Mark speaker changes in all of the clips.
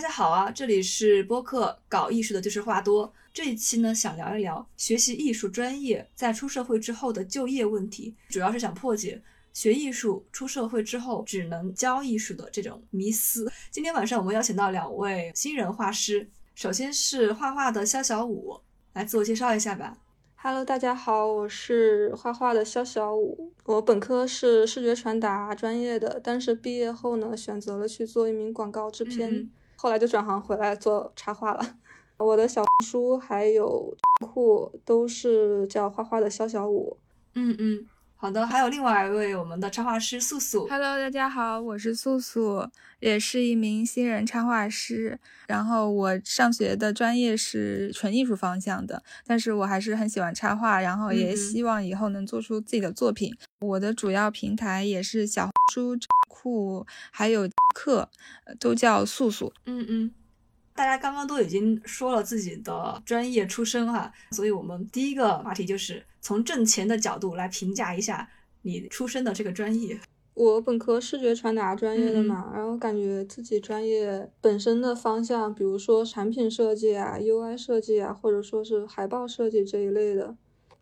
Speaker 1: 大家好啊，这里是播客搞艺术的，就是话多。这一期呢，想聊一聊学习艺术专业在出社会之后的就业问题，主要是想破解学艺术出社会之后只能教艺术的这种迷思。今天晚上我们邀请到两位新人画师，首先是画画的肖小武，来自我介绍一下吧。
Speaker 2: Hello，大家好，我是画画的肖小武。我本科是视觉传达专业的，但是毕业后呢，选择了去做一名广告制片，后来就转行回来做插画了。我的小红书还有库都是叫花花的肖小五。
Speaker 1: 嗯嗯。好的，还有另外一位我们的插画师素素。
Speaker 3: Hello，大家好，我是素素，也是一名新人插画师。然后我上学的专业是纯艺术方向的，但是我还是很喜欢插画，然后也希望以后能做出自己的作品。我的主要平台也是小红书、库，还有课，都叫素素。
Speaker 1: 嗯嗯。大家刚刚都已经说了自己的专业出身哈，所以我们第一个话题就是从挣钱的角度来评价一下你出身的这个专业。
Speaker 2: 我本科视觉传达专业的嘛，然后感觉自己专业本身的方向，比如说产品设计啊、UI 设计啊，或者说是海报设计这一类的，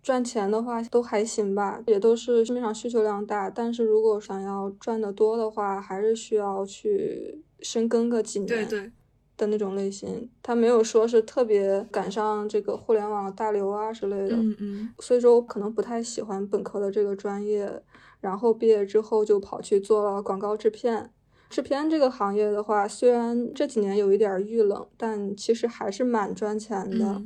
Speaker 2: 赚钱的话都还行吧，也都是市面上需求量大。但是如果想要赚得多的话，还是需要去深耕个几年。
Speaker 1: 对对。
Speaker 2: 的那种类型，他没有说是特别赶上这个互联网大流啊之类的，
Speaker 1: 嗯嗯，
Speaker 2: 所以说我可能不太喜欢本科的这个专业，然后毕业之后就跑去做了广告制片。制片这个行业的话，虽然这几年有一点遇冷，但其实还是蛮赚钱的。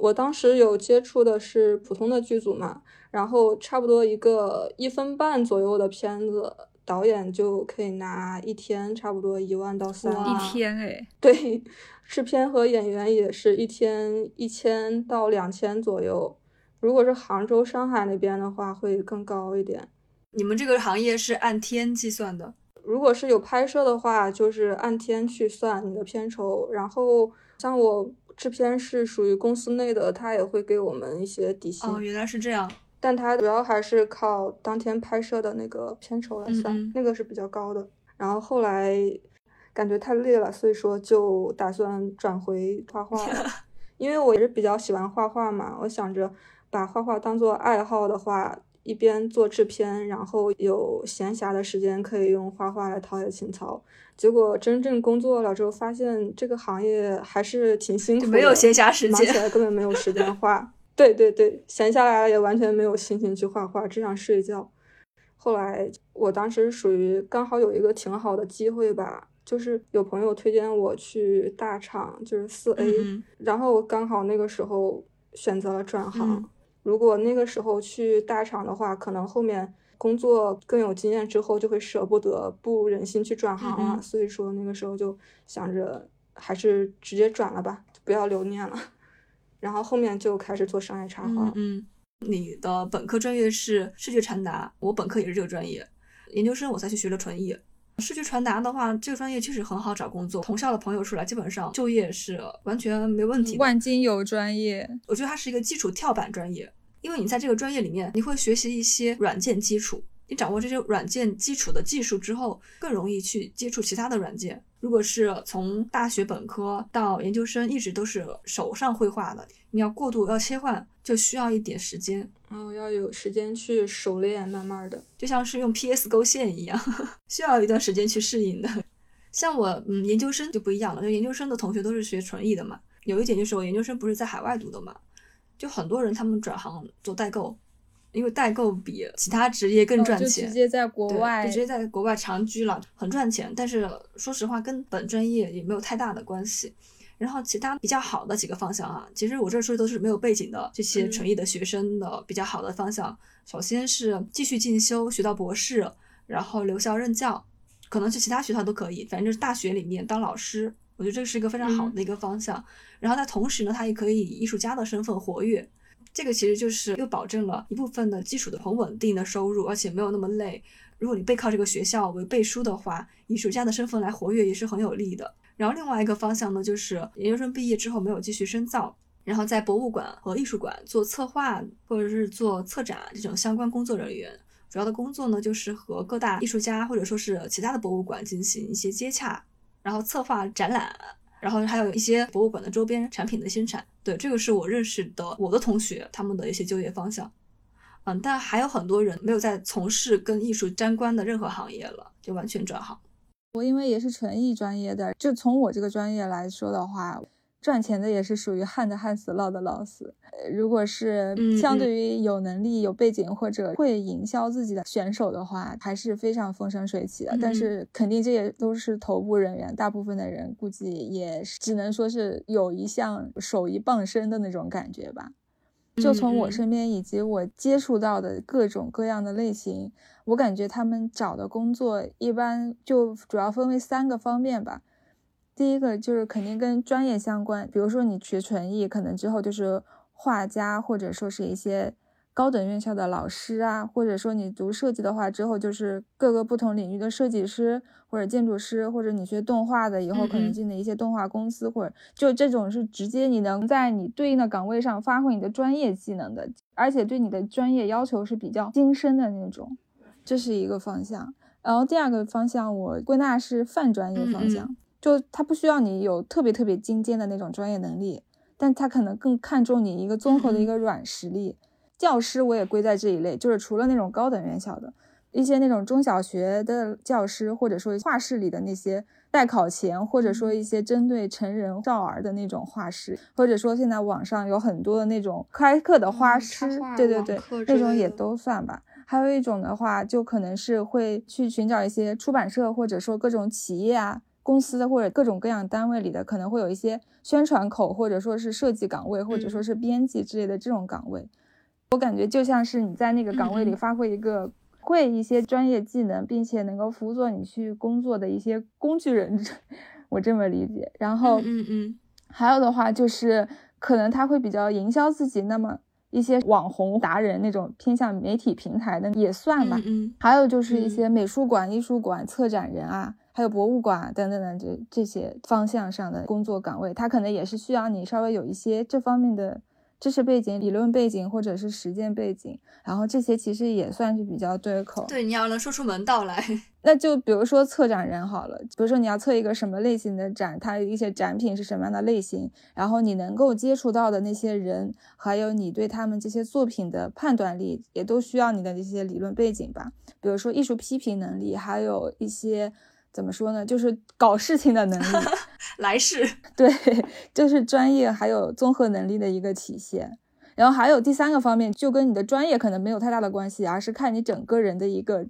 Speaker 2: 我当时有接触的是普通的剧组嘛，然后差不多一个一分半左右的片子。导演就可以拿一天差不多一万到三万，
Speaker 3: 一天哎，
Speaker 2: 对，制片和演员也是一天一千到两千左右。如果是杭州、上海那边的话，会更高一点。
Speaker 1: 你们这个行业是按天计算的？
Speaker 2: 如果是有拍摄的话，就是按天去算你的片酬。然后像我制片是属于公司内的，他也会给我们一些底薪。
Speaker 1: 哦，原来是这样。
Speaker 2: 但他主要还是靠当天拍摄的那个片酬来算，那个是比较高的。然后后来感觉太累了，所以说就打算转回画画了。因为我也是比较喜欢画画嘛，我想着把画画当做爱好的话，一边做制片，然后有闲暇的时间可以用画画来陶冶情操。结果真正工作了之后，发现这个行业还是挺辛苦的，
Speaker 1: 没有闲暇时间，
Speaker 2: 忙起来根本没有时间画。对对对，闲下来了也完全没有心情去画画，只想睡觉。后来我当时属于刚好有一个挺好的机会吧，就是有朋友推荐我去大厂，就是四 A，然后我刚好那个时候选择了转行。如果那个时候去大厂的话，可能后面工作更有经验之后就会舍不得，不忍心去转行了。所以说那个时候就想着还是直接转了吧，不要留念了。然后后面就开始做商业插画。
Speaker 1: 嗯，你的本科专业是视觉传达，我本科也是这个专业，研究生我才去学了纯艺。视觉传达的话，这个专业确实很好找工作，同校的朋友出来，基本上就业是完全没问题。
Speaker 3: 万金油专业，
Speaker 1: 我觉得它是一个基础跳板专业，因为你在这个专业里面，你会学习一些软件基础。你掌握这些软件基础的技术之后，更容易去接触其他的软件。如果是从大学本科到研究生一直都是手上绘画的，你要过渡要切换，就需要一点时间，
Speaker 2: 然后要有时间去熟练，慢慢的，
Speaker 1: 就像是用 PS 勾线一样，需要一段时间去适应的。像我，嗯，研究生就不一样了，就研究生的同学都是学纯艺的嘛。有一点就是我研究生不是在海外读的嘛，就很多人他们转行做代购。因为代购比其他职业更赚钱，
Speaker 3: 直接在国外，
Speaker 1: 就直接在国外长居了，很赚钱。但是说实话，跟本专业也没有太大的关系。然后其他比较好的几个方向啊，其实我这说的都是没有背景的这些纯艺的学生的比较好的方向。首先是继续进修，学到博士，然后留校任教，可能去其他学校都可以，反正就是大学里面当老师，我觉得这是一个非常好的一个方向。然后在同时呢，他也可以以艺术家的身份活跃。这个其实就是又保证了一部分的基础的很稳定的收入，而且没有那么累。如果你背靠这个学校为背书的话，以暑假的身份来活跃也是很有利的。然后另外一个方向呢，就是研究生毕业之后没有继续深造，然后在博物馆和艺术馆做策划或者是做策展这种相关工作人员，主要的工作呢就是和各大艺术家或者说是其他的博物馆进行一些接洽。然后策划展览，然后还有一些博物馆的周边产品的生产。对，这个是我认识的我的同学他们的一些就业方向。嗯，但还有很多人没有在从事跟艺术沾关的任何行业了，就完全转行。
Speaker 3: 我因为也是纯艺专业的，就从我这个专业来说的话，赚钱的也是属于旱的旱死，涝的涝死。如果是相对于有能力、有背景或者会营销自己的选手的话，还是非常风生水起的。但是肯定这也都是头部人员，大部分的人估计也只能说是有一项手艺傍身的那种感觉吧。就从我身边以及我接触到的各种各样的类型，我感觉他们找的工作一般就主要分为三个方面吧。第一个就是肯定跟专业相关，比如说你学纯艺，可能之后就是画家，或者说是一些。高等院校的老师啊，或者说你读设计的话，之后就是各个不同领域的设计师或者建筑师，或者你学动画的，以后可能进的一些动画公司，或者就这种是直接你能在你对应的岗位上发挥你的专业技能的，而且对你的专业要求是比较精深的那种，这是一个方向。然后第二个方向我归纳是泛专业方向，就它不需要你有特别特别精尖的那种专业能力，但它可能更看重你一个综合的一个软实力。教师我也归在这一类，就是除了那种高等院校的一些那种中小学的教师，或者说画室里的那些代考前，或者说一些针对成人少儿的那种画室，或者说现在网上有很多的那种开课的画师，对对对，那种也都算吧。还有一种的话，就可能是会去寻找一些出版社，或者说各种企业啊、公司或者各种各样单位里的，可能会有一些宣传口，或者说是设计岗位，或者说是编辑之类的这种岗位。我感觉就像是你在那个岗位里发挥一个会一些专业技能，并且能够辅佐你去工作的一些工具人，我这么理解。然后，
Speaker 1: 嗯嗯，
Speaker 3: 还有的话就是可能他会比较营销自己，那么一些网红达人那种偏向媒体平台的也算吧。
Speaker 1: 嗯，
Speaker 3: 还有就是一些美术馆、艺术馆策展人啊，还有博物馆等等等这这些方向上的工作岗位，他可能也是需要你稍微有一些这方面的。知识背景、理论背景或者是实践背景，然后这些其实也算是比较对口。
Speaker 1: 对，你要能说出门道来。
Speaker 3: 那就比如说策展人好了，比如说你要策一个什么类型的展，它一些展品是什么样的类型，然后你能够接触到的那些人，还有你对他们这些作品的判断力，也都需要你的一些理论背景吧。比如说艺术批评能力，还有一些。怎么说呢？就是搞事情的能力，
Speaker 1: 来世
Speaker 3: 对，就是专业还有综合能力的一个体现。然后还有第三个方面，就跟你的专业可能没有太大的关系，而是看你整个人的一个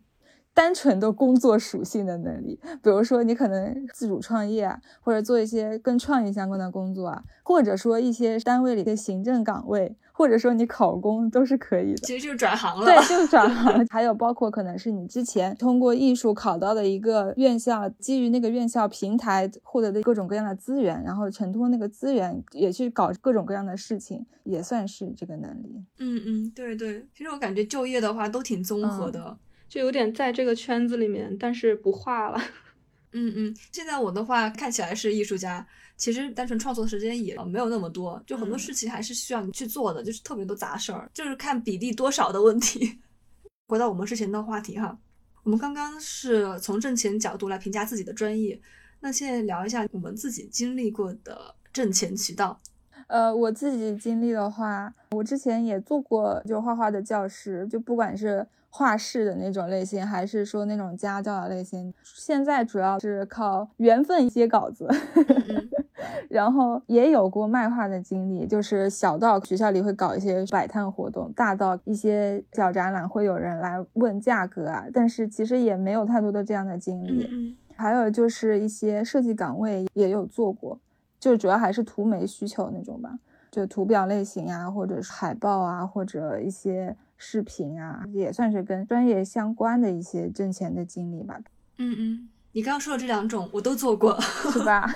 Speaker 3: 单纯的工作属性的能力。比如说，你可能自主创业啊，或者做一些跟创意相关的工作啊，或者说一些单位里的行政岗位。或者说你考公都是可以的，
Speaker 1: 其实就是转行了。
Speaker 3: 对，就是转行。还有包括可能是你之前通过艺术考到的一个院校，基于那个院校平台获得的各种各样的资源，然后承托那个资源也去搞各种各样的事情，也算是这个能力。
Speaker 1: 嗯嗯，对对。其实我感觉就业的话都挺综合的，
Speaker 2: 就有点在这个圈子里面，但是不画了。
Speaker 1: 嗯嗯，现在我的话看起来是艺术家。其实单纯创作时间也没有那么多，就很多事情还是需要你去做的，就是特别多杂事儿，就是看比例多少的问题。回到我们之前的话题哈，我们刚刚是从挣钱角度来评价自己的专业，那现在聊一下我们自己经历过的挣钱渠道。
Speaker 3: 呃，我自己经历的话，我之前也做过就画画的教师，就不管是。画室的那种类型，还是说那种家教的类型？现在主要是靠缘分接稿子，然后也有过卖画的经历，就是小到学校里会搞一些摆摊活动，大到一些小展览会有人来问价格啊，但是其实也没有太多的这样的经历。还有就是一些设计岗位也有做过，就主要还是图媒需求那种吧，就图表类型啊，或者是海报啊，或者一些。视频啊，也算是跟专业相关的一些挣钱的经历吧。
Speaker 1: 嗯嗯，你刚刚说的这两种我都做过，
Speaker 3: 是吧？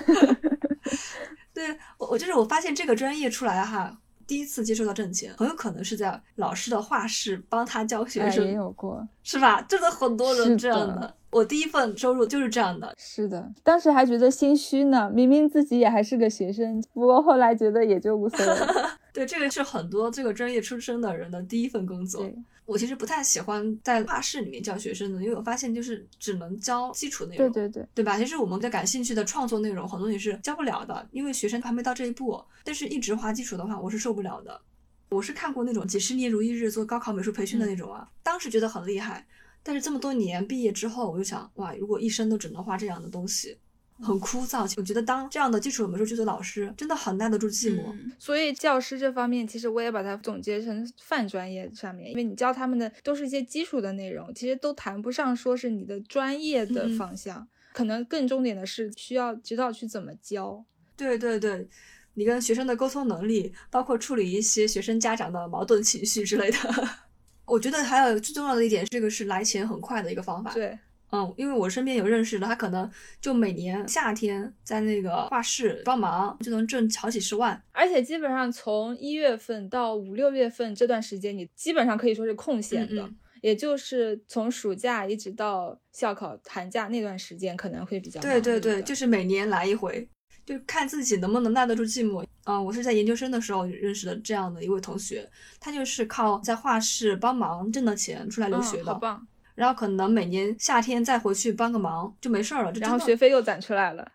Speaker 1: 对我，我就是我发现这个专业出来哈，第一次接触到挣钱，很有可能是在老师的画室帮他教学生，
Speaker 3: 也有过，
Speaker 1: 是吧？真的很多人这样的。我第一份收入就是这样的。
Speaker 3: 是的，当时还觉得心虚呢，明明自己也还是个学生，不过后来觉得也就无所谓。
Speaker 1: 对，这个是很多这个专业出身的人的第一份工作。我其实不太喜欢在画室里面教学生的，因为我发现就是只能教基础内容，
Speaker 3: 对对对，
Speaker 1: 对吧？其实我们在感兴趣的创作内容，很多也是教不了的，因为学生还没到这一步。但是一直画基础的话，我是受不了的。我是看过那种几十年如一日做高考美术培训的那种啊，当时觉得很厉害。但是这么多年毕业之后，我就想，哇，如果一生都只能画这样的东西。很枯燥，我觉得当这样的基础美术剧的老师真的很耐得住寂寞。
Speaker 3: 所以教师这方面，其实我也把它总结成泛专业上面，因为你教他们的都是一些基础的内容，其实都谈不上说是你的专业的方向，可能更重点的是需要知道去怎么教。
Speaker 1: 对对对，你跟学生的沟通能力，包括处理一些学生家长的矛盾情绪之类的。我觉得还有最重要的一点，这个是来钱很快的一个方法。
Speaker 3: 对。
Speaker 1: 嗯，因为我身边有认识的，他可能就每年夏天在那个画室帮忙，就能挣好几十万。
Speaker 3: 而且基本上从一月份到五六月份这段时间，你基本上可以说是空闲的，也就是从暑假一直到校考寒假那段时间可能会比较。
Speaker 1: 对对对，就是每年来一回，就看自己能不能耐得住寂寞。嗯，我是在研究生的时候认识的这样的一位同学，他就是靠在画室帮忙挣的钱出来留学的。
Speaker 3: 好棒。
Speaker 1: 然后可能每年夏天再回去帮个忙就没事儿了，
Speaker 3: 然后学费又攒出来了，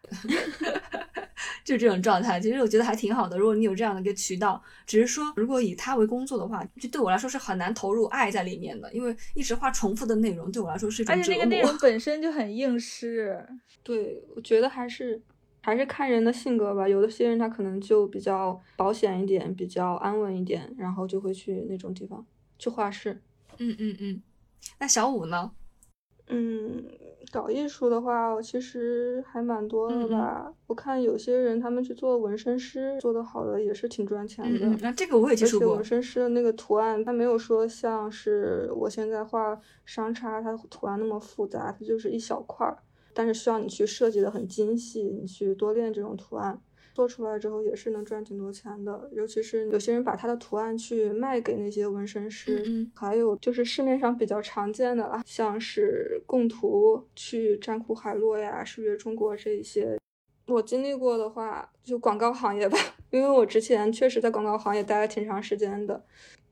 Speaker 1: 就这种状态。其实我觉得还挺好的。如果你有这样的一个渠道，只是说如果以它为工作的话，就对我来说是很难投入爱在里面的，因为一直画重复的内容对我来说是一种。
Speaker 3: 而且那个内容本身就很应试。
Speaker 2: 对，我觉得还是还是看人的性格吧。有的些人他可能就比较保险一点，比较安稳一点，然后就会去那种地方去画室。
Speaker 1: 嗯嗯嗯。那小五呢？
Speaker 2: 嗯，搞艺术的话，其实还蛮多的吧。我看有些人他们去做纹身师，做的好的也是挺赚钱的。
Speaker 1: 那这个我也接触过。
Speaker 2: 纹身师的那个图案，它没有说像是我现在画商差，它图案那么复杂，它就是一小块儿，但是需要你去设计的很精细，你去多练这种图案。做出来之后也是能赚挺多钱的，尤其是有些人把他的图案去卖给那些纹身师，还有就是市面上比较常见的啦，像是供图去占库海洛呀、视觉中国这一些。我经历过的话，就广告行业吧，因为我之前确实在广告行业待了挺长时间的，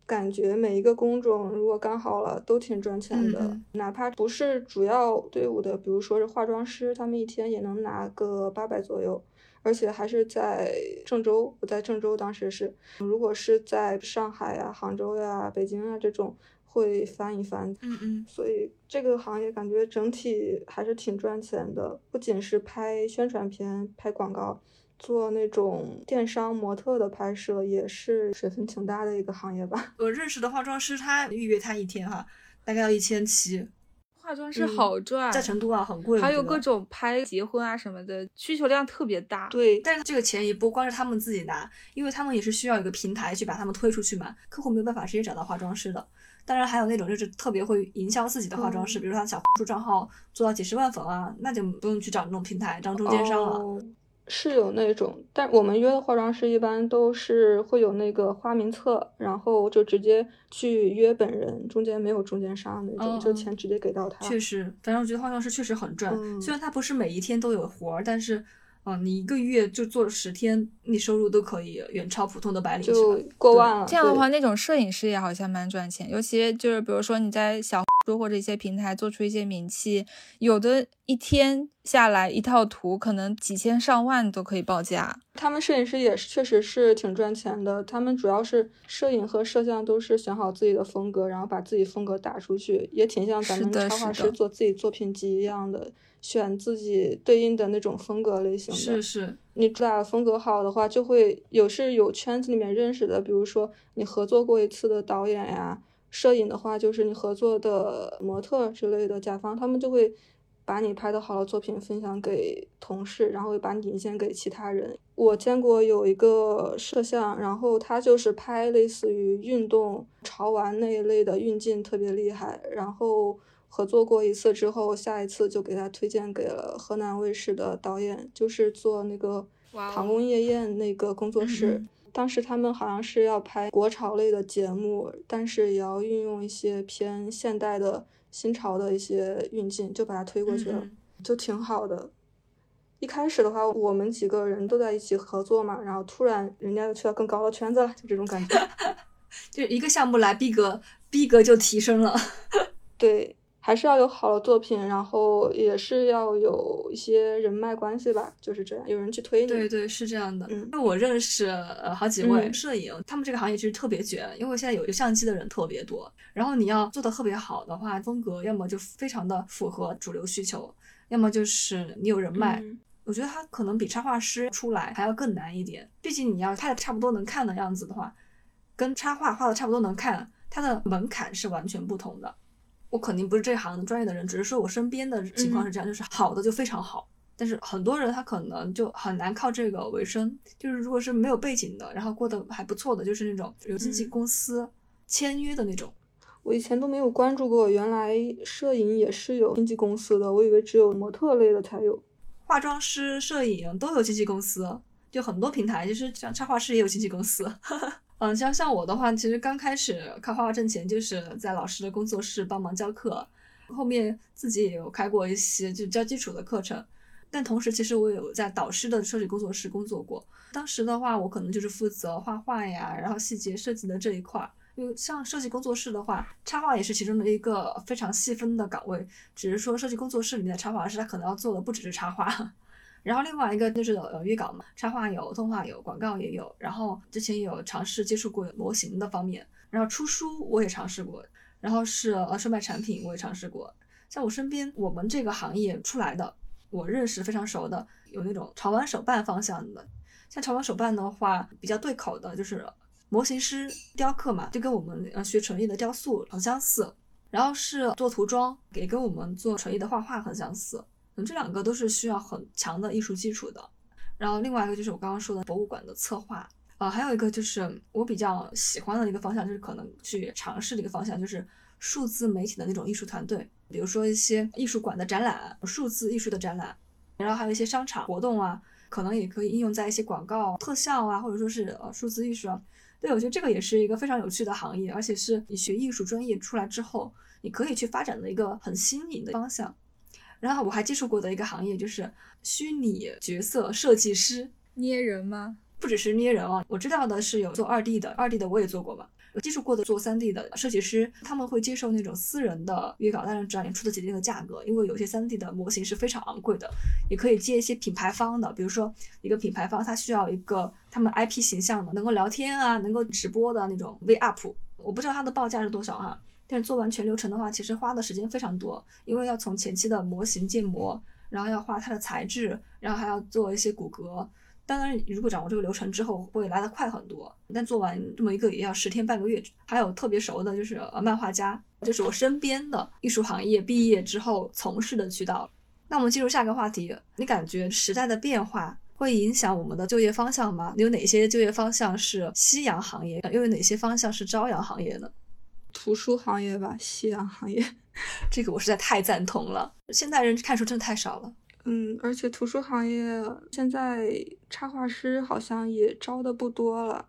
Speaker 2: 感觉每一个工种如果干好了都挺赚钱的，哪怕不是主要队伍的，比如说是化妆师，他们一天也能拿个八百左右。而且还是在郑州，我在郑州当时是，如果是在上海呀、杭州呀、北京啊这种，会翻一翻。
Speaker 1: 嗯嗯。
Speaker 2: 所以这个行业感觉整体还是挺赚钱的，不仅是拍宣传片、拍广告，做那种电商模特的拍摄也是水分挺大的一个行业吧。
Speaker 1: 我认识的化妆师，他预约他一天哈，大概要一千七。
Speaker 3: 化妆师好赚，
Speaker 1: 在成都啊很贵，
Speaker 3: 还有各种拍结婚啊什么的，需求量特别大。
Speaker 2: 对，
Speaker 1: 但是这个钱也不光是他们自己拿，因为他们也是需要一个平台去把他们推出去嘛。客户没有办法直接找到化妆师的。当然还有那种就是特别会营销自己的化妆师，比如说他小红书账号做到几十万粉啊，那就不用去找那种平台，当中间商了。
Speaker 2: 是有那种，但我们约的化妆师一般都是会有那个花名册，然后就直接去约本人，中间没有中间商那种，就钱直接给到他。
Speaker 1: 确实，反正我觉得化妆师确实很赚，虽然他不是每一天都有活儿，但是。嗯，你一个月就做了十天，你收入都可以远超普通的白领，
Speaker 2: 就过万了。
Speaker 3: 这样的话，那种摄影师也好像蛮赚钱，尤其就是比如说你在小或者一些平台做出一些名气，有的一天下来一套图可能几千上万都可以报价。
Speaker 2: 他们摄影师也是确实是挺赚钱的，他们主要是摄影和摄像都是选好自己的风格，然后把自己风格打出去，也挺像咱们插画师做自己作品集一样的。选自己对应的那种风格类型的，
Speaker 1: 是是，
Speaker 2: 你主打风格好的话，就会有是有圈子里面认识的，比如说你合作过一次的导演呀，摄影的话就是你合作的模特之类的甲方，他们就会把你拍的好的作品分享给同事，然后把你引荐给其他人。我见过有一个摄像，然后他就是拍类似于运动潮玩那一类的运镜特别厉害，然后。合作过一次之后，下一次就给他推荐给了河南卫视的导演，就是做那个《唐宫夜宴》那个工作室。当时他们好像是要拍国潮类的节目，但是也要运用一些偏现代的新潮的一些运镜，就把它推过去了，就挺好的。一开始的话，我们几个人都在一起合作嘛，然后突然人家就去到更高的圈子了，就这种感觉。
Speaker 1: 就一个项目来，逼格逼格就提升了。
Speaker 2: 对，还是要有好的作品，然后也是要有一些人脉关系吧，就是这样，有人去推你。
Speaker 1: 对对，是这样的。
Speaker 2: 嗯
Speaker 1: 因为我认识呃好几位
Speaker 2: 嗯
Speaker 1: 摄影，他们这个行业其实特别卷，因为现在有有相机的人特别多，然后你要做的特别好的话，风格要么就非常的符合主流需求，要么就是你有人脉。
Speaker 2: 嗯
Speaker 1: 我觉得他可能比插画师出来还要更难一点，毕竟你要拍的差不多能看的样子的话，跟插画画的差不多能看，它的门槛是完全不同的。我肯定不是这行专业的人，只是说我身边的情况是这样，就是好的就非常好，但是很多人他可能就很难靠这个为生。就是如果是没有背景的，然后过得还不错的，就是那种有经纪
Speaker 2: 嗯
Speaker 1: 公司签约的那种。
Speaker 2: 我以前都没有关注过，原来摄影也是有经纪公司的，我以为只有模特类的才有。
Speaker 1: 化妆师、摄影都有经纪公司，就很多平台，就是像插画师也有经纪公司。嗯，像像我的话，其实刚开始靠画画挣钱，就是在老师的工作室帮忙教课，后面自己也有开过一些就教基础的课程。但同时，其实我有在导师的设计工作室工作过。当时的话，我可能就是负责画画呀，然后细节设计的这一块。因为像设计工作室的话，插画也是其中的一个非常细分的岗位。只是说设计工作室里面的插画师，他可能要做的不只是插画。然后另外一个就是呃约稿嘛，插画有，动画有，广告也有。然后之前有尝试接触过模型的方面，然后出书我也尝试过，然后是呃售卖产品我也尝试过。像我身边我们这个行业出来的，我认识非常熟的，有那种潮玩手办方向的。像潮玩手办的话，比较对口的就是模型师、雕刻嘛，就跟我们呃学纯艺的雕塑很相似。然后是做涂装，也跟我们做纯艺的画画很相似。这两个都是需要很强的艺术基础的。然后另外一个就是我刚刚说的博物馆的策划，啊、还有一个就是我比较喜欢的一个方向，就是可能去尝试的一个方向，就是数字媒体的那种艺术团队，比如说一些艺术馆的展览、数字艺术的展览，然后还有一些商场活动啊，可能也可以应用在一些广告、特效啊，或者说是呃数字艺术啊。对，我觉得这个也是一个非常有趣的行业，而且是你学艺术专业出来之后，你可以去发展的一个很新颖的方向。然后我还接触过的一个行业就是虚拟角色设计师，
Speaker 3: 捏人吗？
Speaker 1: 不只是捏人哦，我知道的是有做二 D 的，二 D 的我也做过嘛。我接触过的做三 D 的设计师，他们会接受那种私人的约稿，但是只要你出得起这个价格，因为有些三 D 的模型是非常昂贵的，也可以接一些品牌方的，比如说一个品牌方他需要一个他们 IP 形象的，能够聊天啊，能够直播的那种 V up，我不知道他的报价是多少哈、但是做完全流程的话，其实花的时间非常多，因为要从前期的模型建模，然后要画它的材质，然后还要做一些骨骼。当然，如果掌握这个流程之后，会来得快很多。但做完这么一个也要十天半个月。还有特别熟的，就是呃漫画家，就是我身边的艺术行业毕业之后从事的渠道。那我们进入下一个话题，你感觉时代的变化会影响我们的就业方向吗？有哪些就业方向是夕阳行业，又有哪些方向是朝阳行业呢？
Speaker 2: 图书行业吧，夕阳行业。
Speaker 1: 这个我实在太赞同了。现在人看书真的太少了。
Speaker 2: 嗯，而且图书行业现在插画师好像也招的不多了。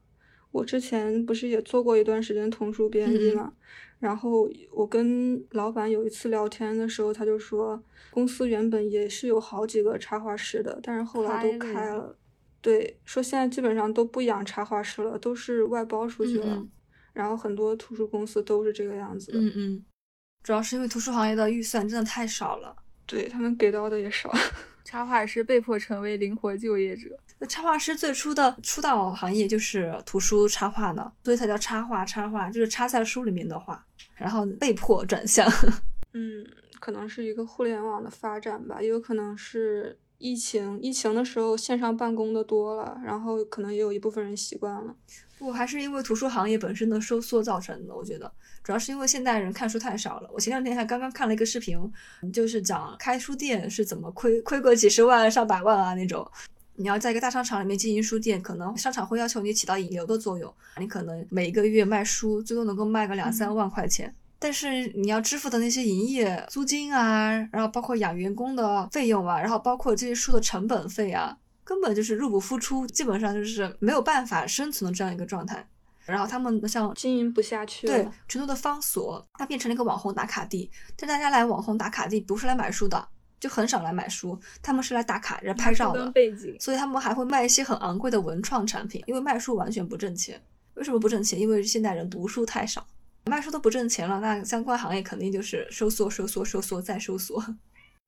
Speaker 2: 我之前不是也做过一段时间童书编辑
Speaker 1: 嗯
Speaker 2: 嘛，然后我跟老板有一次聊天的时候，他就说公司原本也是有好几个插画师的，但是后来都
Speaker 1: 开了
Speaker 2: 开了。对，说现在基本上都不养插画师了，都是外包出去了。然后很多图书公司都是这个样子的，
Speaker 1: 嗯嗯，主要是因为图书行业的预算真的太少了。
Speaker 2: 对他们给到的也少。
Speaker 3: 插画师被迫成为灵活就业者。
Speaker 1: 那插画师最初的出道行业就是图书插画呢，所以才叫插画。插画就是插在书里面的画，然后被迫转向。
Speaker 2: 嗯，可能是一个互联网的发展吧，也有可能是疫情，疫情的时候线上办公的多了，然后可能也有一部分人习惯了。
Speaker 1: 不，还是因为图书行业本身的收缩造成的。我觉得主要是因为现代人看书太少了。我前两天还刚刚看了一个视频，就是讲开书店是怎么亏亏个几十万、上百万啊那种。你要在一个大商场里面经营书店，可能商场会要求你起到引流的作用，你可能每一个月卖书最多能够卖个两三万块钱。但是你要支付的那些营业租金啊，然后包括养员工的费用啊，然后包括这些书的成本费啊，根本就是入不敷出，基本上就是没有办法生存的这样一个状态。然后他们像
Speaker 2: 经营不下去了。
Speaker 1: 对成都的方所，它变成了一个网红打卡地，但大家来网红打卡地不是来买书的，就很少来买书，他们是来打卡、来拍照的。
Speaker 3: 背景，
Speaker 1: 所以他们还会卖一些很昂贵的文创产品，因为卖书完全不挣钱。为什么不挣钱？因为现代人读书太少，卖书都不挣钱了，那相关行业肯定就是收缩、收缩、收缩再收缩。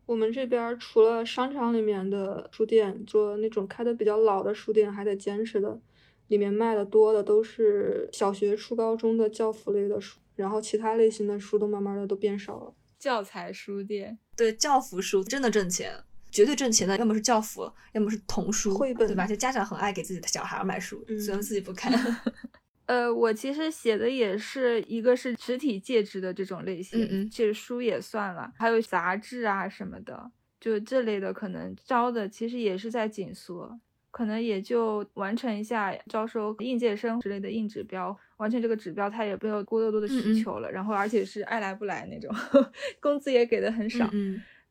Speaker 2: 我们这边除了商场里面的书店，做那种开的比较老的书店还得坚持的，里面卖的多的都是小学、初高中的教辅类的书，然后其他类型的书都慢慢的都变少了。
Speaker 3: 教材书店，
Speaker 1: 对，教辅书真的挣钱，绝对挣钱的，要么是教辅，要么是童书、
Speaker 2: 绘本，
Speaker 1: 对吧？就家长很爱给自己的小孩买书，虽然自己不看。
Speaker 3: 呃，我其实写的也是一个是实体介质的这种类型，
Speaker 1: 嗯嗯，
Speaker 3: 其实书也算了，还有杂志啊什么的，就这类的可能招的其实也是在紧缩，可能也就完成一下招收应届生之类的硬指标，完成这个指标，他也没有过多的需求了，然后而且是爱来不来那种，工资也给的很少。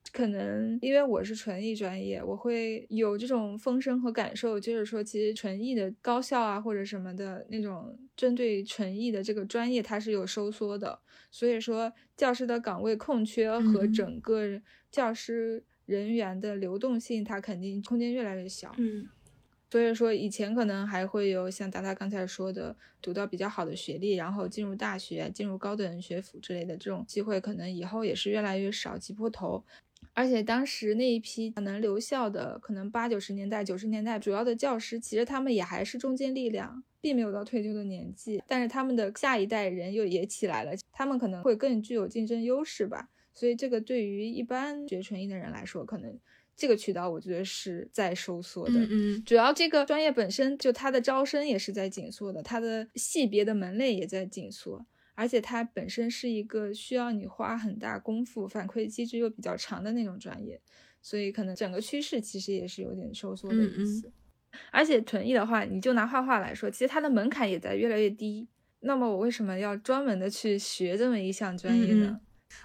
Speaker 1: 嗯。
Speaker 3: 可能因为我是纯艺专业，我会有这种风声和感受，就是说，其实纯艺的高校啊或者什么的那种针对纯艺的这个专业，它是有收缩的。所以说，教师的岗位空缺和整个教师人员的流动性，它肯定空间越来越小。
Speaker 2: 嗯，
Speaker 3: 所以说以前可能还会有像达达刚才说的，读到比较好的学历，然后进入大学、进入高等学府之类的这种机会，可能以后也是越来越少，挤破头。而且当时那一批能留校的，可能八九十年代、九十年代主要的教师，其实他们也还是中坚力量，并没有到退休的年纪。但是他们的下一代人又也起来了，他们可能会更具有竞争优势吧。所以这个对于一般学纯艺的人来说，可能这个渠道我觉得是在收缩的。
Speaker 1: 嗯嗯，
Speaker 3: 主要这个专业本身就它的招生也是在紧缩的，它的系别的门类也在紧缩。而且它本身是一个需要你花很大功夫、反馈机制又比较长的那种专业，所以可能整个趋势其实也是有点收缩的意思。而且纯艺的话，你就拿画画来说，其实它的门槛也在越来越低。那么我为什么要专门的去学这么一项专业呢？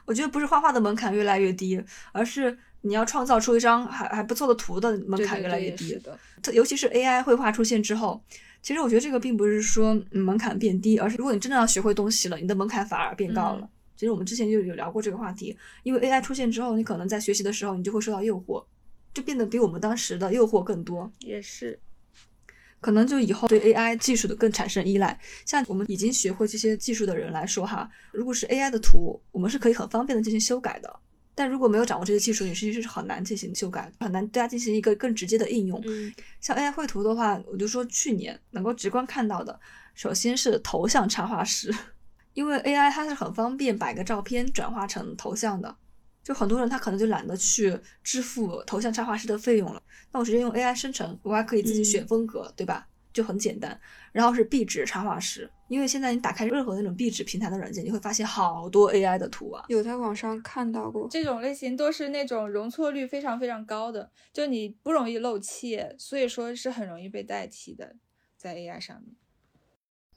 Speaker 1: 我觉得不是画画的门槛越来越低，而是你要创造出一张还还不错的图的门槛越来越低。
Speaker 3: 的，
Speaker 1: 尤其是 AI 绘画出现之后。其实我觉得这个并不是说门槛变低，而是如果你真的要学会东西了，你的门槛反而变高了。其实我们之前就有聊过这个话题，因为 AI 出现之后，你可能在学习的时候，你就会受到诱惑，就变得比我们当时的诱惑更多。
Speaker 3: 也是，
Speaker 1: 可能就以后对 AI 技术的更产生依赖。像我们已经学会这些技术的人来说哈，如果是 AI 的图，我们是可以很方便的进行修改的。但如果没有掌握这些技术，你实际是很难进行修改，很难对它进行一个更直接的应用。
Speaker 2: 嗯，
Speaker 1: 像 AI 绘图的话，我就说去年能够直观看到的，首先是头像插画师，因为 AI 它是很方便把一个照片转化成头像的，就很多人他可能就懒得去支付头像插画师的费用了，那我直接用 AI 生成，我还可以自己选风格，对吧？就很简单。然后是壁纸插画师。因为现在你打开任何那种壁纸平台的软件，你会发现好多 AI 的图啊。
Speaker 2: 有在网上看到过
Speaker 3: 这种类型，都是那种容错率非常非常高的，就你不容易漏气，所以说是很容易被代替的，在 AI 上面。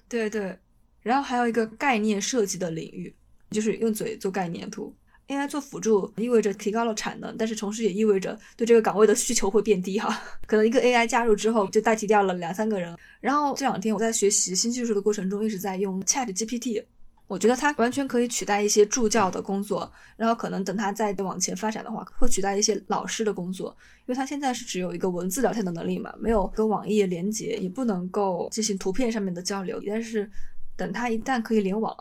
Speaker 1: 对对，然后还有一个概念设计的领域，就是用嘴做概念图。AI 做辅助意味着提高了产能，但是同时也意味着对这个岗位的需求会变低哈。可能一个 AI 加入之后就代替掉了两三个人。然后这两天我在学习新技术的过程中一直在用 Chat GPT，我觉得它完全可以取代一些助教的工作，然后可能等它再往前发展的话，会取代一些老师的工作，因为它现在是只有一个文字聊天的能力嘛，没有跟网页连接，也不能够进行图片上面的交流。但是等它一旦可以联网。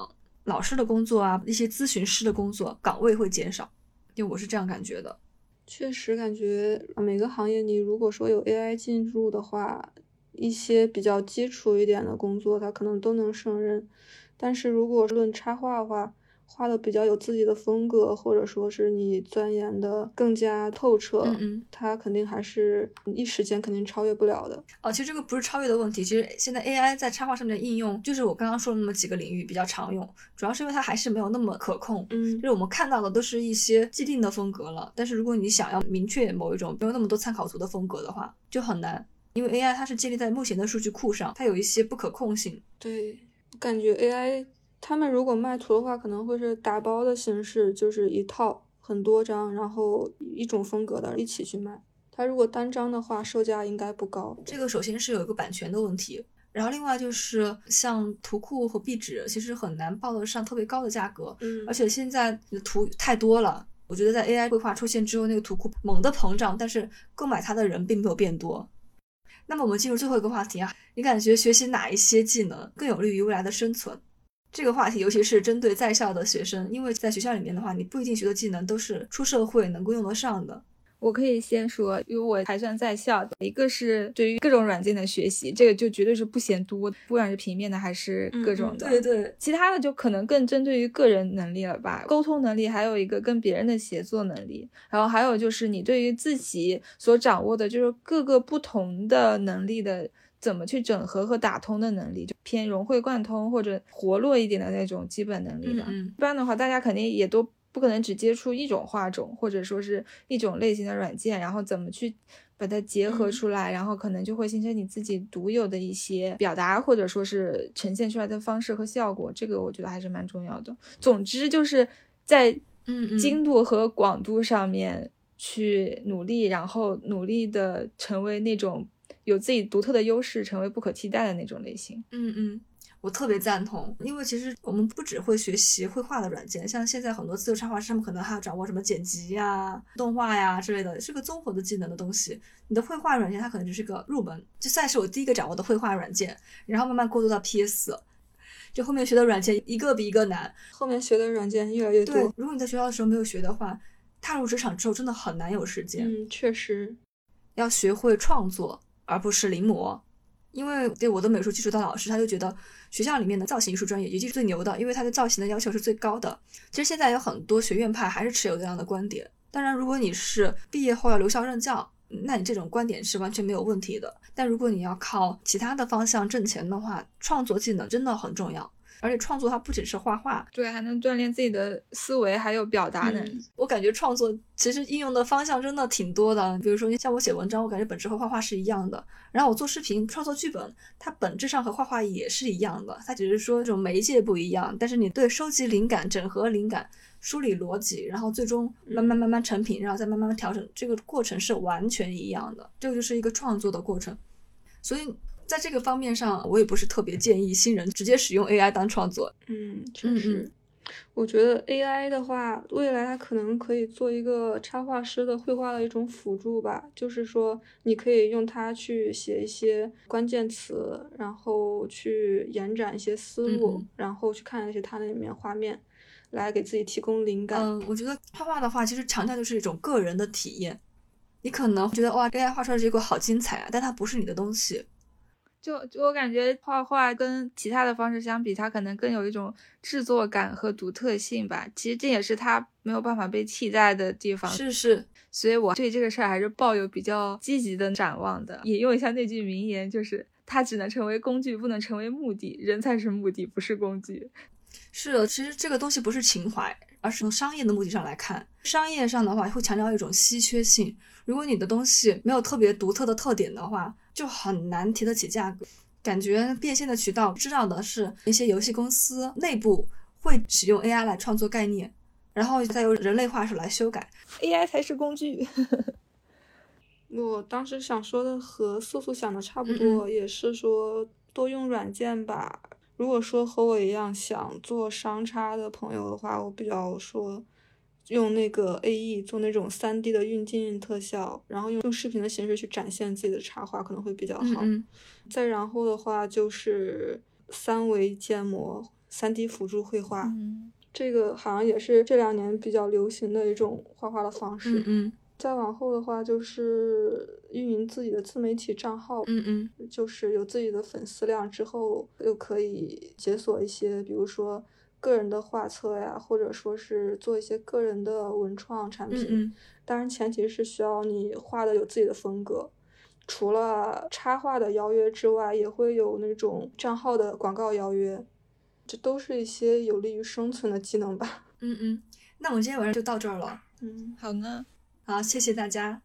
Speaker 1: 老师的工作啊，一些咨询师的工作岗位会减少，因为我是这样感觉的。
Speaker 2: 确实感觉每个行业，你如果说有 AI 进入的话，一些比较基础一点的工作，它可能都能胜任。但是如果论插画的话，画的比较有自己的风格，或者说是你钻研的更加透彻，
Speaker 1: 嗯嗯，
Speaker 2: 它肯定还是一时间肯定超越不了的。
Speaker 1: 哦，其实这个不是超越的问题，其实现在 AI 在插画上面的应用，就是我刚刚说的那么几个领域比较常用，主要是因为它还是没有那么可控，
Speaker 2: 嗯，
Speaker 1: 就是我们看到的都是一些既定的风格了。但是如果你想要明确某一种没有那么多参考图的风格的话，就很难，因为 AI 它是建立在目前的数据库上，它有一些不可控性。
Speaker 2: 对，感觉 AI。他们如果卖图的话，可能会是打包的形式，就是一套很多张，然后一种风格的一起去卖。它如果单张的话，售价应该不高。
Speaker 1: 这个首先是有一个版权的问题，然后另外就是像图库和壁纸，其实很难报得上特别高的价格。
Speaker 2: 嗯，
Speaker 1: 而且现在的图太多了，我觉得在 AI 绘画出现之后，那个图库猛地膨胀，但是购买它的人并没有变多。那么我们进入最后一个话题啊，你感觉学习哪一些技能更有利于未来的生存？这个话题尤其是针对在校的学生，因为在学校里面的话，你不一定学的技能都是出社会能够用得上的。
Speaker 3: 我可以先说，因为我还算在校的。一个是对于各种软件的学习，这个就绝对是不嫌多，不管是平面的还是各种的。
Speaker 1: 对对。
Speaker 3: 其他的就可能更针对于个人能力了吧，沟通能力，还有一个跟别人的协作能力，然后还有就是你对于自己所掌握的，就是各个不同的能力的怎么去整合和打通的能力，就偏融会贯通或者活络一点的那种基本能力吧。
Speaker 1: 嗯。
Speaker 3: 一般的话，大家肯定也都。不可能只接触一种画种，或者说是一种类型的软件，然后怎么去把它结合出来，然后可能就会形成你自己独有的一些表达，或者说是呈现出来的方式和效果。这个我觉得还是蛮重要的。总之就是在嗯精度和广度上面去努力，然后努力的成为那种有自己独特的优势，成为不可替代的那种类型。
Speaker 1: 嗯嗯。我特别赞同，因为其实我们不只会学习绘画的软件，像现在很多自由插画师，他们可能还要掌握什么剪辑呀、动画呀之类的，是个综合的技能的东西。你的绘画软件它可能就是个入门，就算是我第一个掌握的绘画软件，然后慢慢过渡到 PS，就后面学的软件一个比一个难，
Speaker 2: 后面学的软件越来越多。
Speaker 1: 如果你在学校的时候没有学的话，踏入职场之后真的很难有时间。
Speaker 2: 嗯，确实，
Speaker 1: 要学会创作，而不是临摹。因为对我的美术基础的老师，他就觉得学校里面的造型艺术专业也就是最牛的，因为它的造型的要求是最高的。其实现在有很多学院派还是持有这样的观点。当然，如果你是毕业后要留校任教，那你这种观点是完全没有问题的。但如果你要靠其他的方向挣钱的话，创作技能真的很重要。而且创作它不仅是画画，
Speaker 3: 对，还能锻炼自己的思维，还有表达能
Speaker 1: 力。我感觉创作其实应用的方向真的挺多的。比如说像我写文章，我感觉本质和画画是一样的。然后我做视频、创作剧本，它本质上和画画也是一样的。它只是说这种媒介不一样，但是你对收集灵感、整合灵感、梳理逻辑，然后最终慢慢慢慢成品，然后再慢慢慢调整，这个过程是完全一样的。这个就是一个创作的过程，所以。在这个方面上，我也不是特别建议新人直接使用 AI 当创作。
Speaker 2: 嗯，确实，我觉得 AI 的话，未来它可能可以做一个插画师的绘画的一种辅助吧。就是说，你可以用它去写一些关键词，然后去延展一些思路，然后去看一些它那里面画面，来给自己提供灵感。
Speaker 1: 嗯，我觉得画画的话，其实强调就是一种个人的体验。你可能觉得哇，AI 画出来的结果好精彩啊，但它不是你的东西。
Speaker 3: 就就我感觉画画跟其他的方式相比，它可能更有一种制作感和独特性吧。其实这也是它没有办法被替代的地方。
Speaker 1: 是是，
Speaker 3: 所以我对这个事儿还是抱有比较积极的展望的。引用一下那句名言，就是它只能成为工具，不能成为目的。人才是目的，不是工具。
Speaker 1: 是的，其实这个东西不是情怀，而是从商业的目的上来看。商业上的话，会强调一种稀缺性。如果你的东西没有特别独特的特点的话，就很难提得起价格。感觉变现的渠道知道的是一些游戏公司内部会使用 AI 来创作概念，然后再由人类画手来修改。
Speaker 3: AI 才是工具。
Speaker 2: 我当时想说的和素素想的差不多，也是说多用软件吧。如果说和我一样想做商差的朋友的话，我比较说。用那个 A E 做那种三 D 的运镜特效，然后用用视频的形式去展现自己的插画可能会比较好。再然后的话就是三维建模、三 D 辅助绘画，这个好像也是这两年比较流行的一种画画的方式。
Speaker 1: 嗯嗯。
Speaker 2: 再往后的话就是运营自己的自媒体账号。
Speaker 1: 嗯
Speaker 2: 嗯。就是有自己的粉丝量之后，又可以解锁一些，比如说。个人的画册呀，或者说是做一些个人的文创产品，当然前提是需要你画的有自己的风格。除了插画的邀约之外，也会有那种账号的广告邀约，这都是一些有利于生存的技能吧。
Speaker 1: 嗯嗯，那我们今天晚上就到这儿了。
Speaker 2: 嗯，
Speaker 3: 好呢，
Speaker 1: 好，谢谢大家。